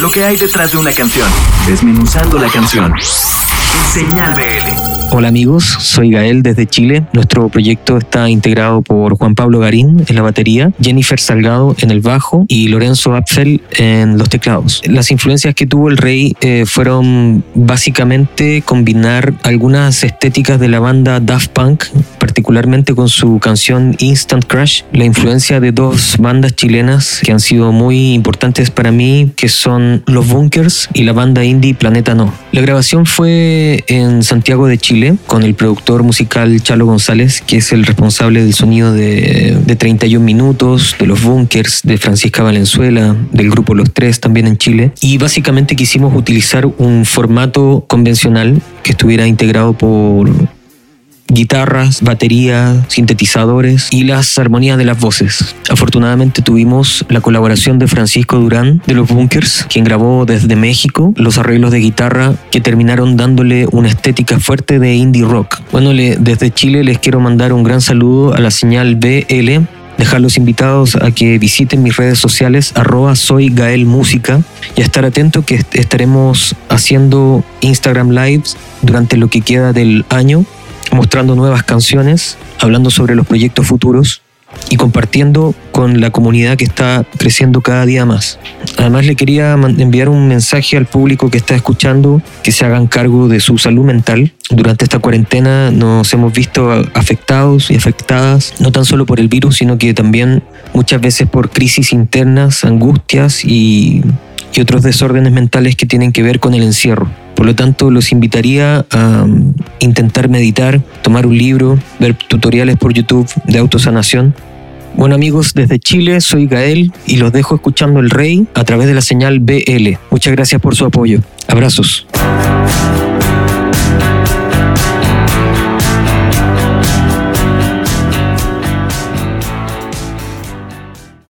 Lo que hay detrás de una canción. Desmenuzando la canción. Señal BL. Hola amigos, soy Gael desde Chile. Nuestro proyecto está integrado por Juan Pablo Garín en la batería, Jennifer Salgado en el bajo y Lorenzo Apfel en los teclados. Las influencias que tuvo el Rey eh, fueron básicamente combinar algunas estéticas de la banda Daft Punk, particularmente con su canción Instant Crush, la influencia de dos bandas chilenas que han sido muy importantes para mí, que son Los Bunkers y la banda indie Planeta No. La grabación fue en Santiago de Chile con el productor musical Chalo González, que es el responsable del sonido de, de 31 minutos, de los bunkers, de Francisca Valenzuela, del grupo Los Tres también en Chile. Y básicamente quisimos utilizar un formato convencional que estuviera integrado por guitarras, batería, sintetizadores y las armonías de las voces. Afortunadamente tuvimos la colaboración de Francisco Durán de los Bunkers, quien grabó desde México los arreglos de guitarra que terminaron dándole una estética fuerte de indie rock. Bueno, desde Chile les quiero mandar un gran saludo a la señal BL dejarlos invitados a que visiten mis redes sociales arroba soy Gael Música y a estar atento que estaremos haciendo Instagram Lives durante lo que queda del año mostrando nuevas canciones, hablando sobre los proyectos futuros y compartiendo con la comunidad que está creciendo cada día más. Además le quería enviar un mensaje al público que está escuchando que se hagan cargo de su salud mental. Durante esta cuarentena nos hemos visto afectados y afectadas no tan solo por el virus, sino que también muchas veces por crisis internas, angustias y, y otros desórdenes mentales que tienen que ver con el encierro. Por lo tanto, los invitaría a um, intentar meditar, tomar un libro, ver tutoriales por YouTube de autosanación. Bueno amigos, desde Chile soy Gael y los dejo escuchando El Rey a través de la señal BL. Muchas gracias por su apoyo. Abrazos.